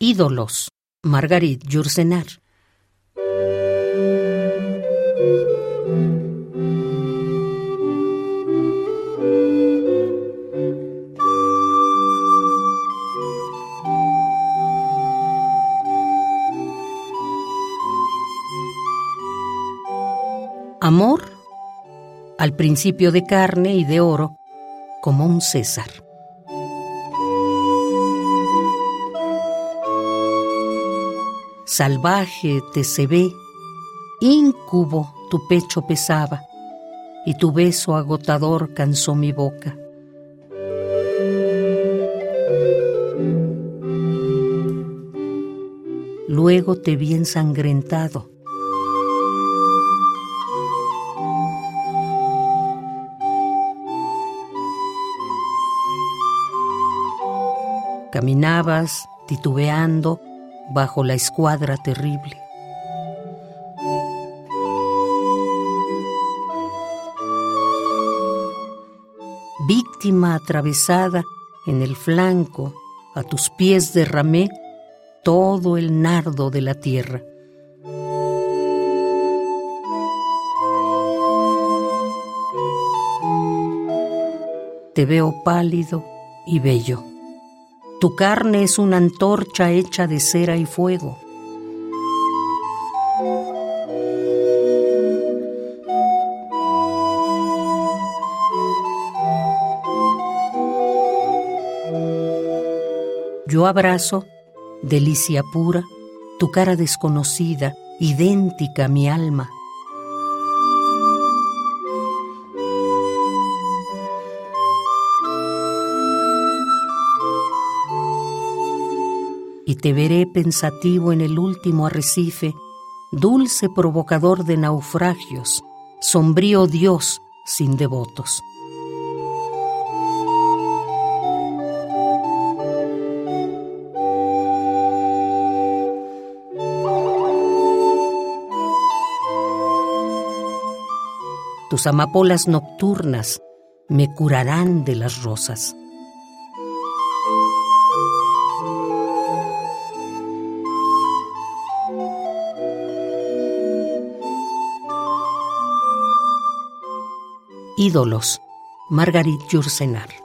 Ídolos, Margarit Yourcenar. Amor, al principio de carne y de oro, como un César. Salvaje te se ve, íncubo tu pecho pesaba, y tu beso agotador cansó mi boca. Luego te vi ensangrentado. Caminabas titubeando bajo la escuadra terrible. Víctima atravesada en el flanco, a tus pies derramé todo el nardo de la tierra. Te veo pálido y bello. Tu carne es una antorcha hecha de cera y fuego. Yo abrazo, delicia pura, tu cara desconocida, idéntica a mi alma. Y te veré pensativo en el último arrecife, dulce provocador de naufragios, sombrío Dios sin devotos. Tus amapolas nocturnas me curarán de las rosas. Ídolos, Margarit Yourcenar.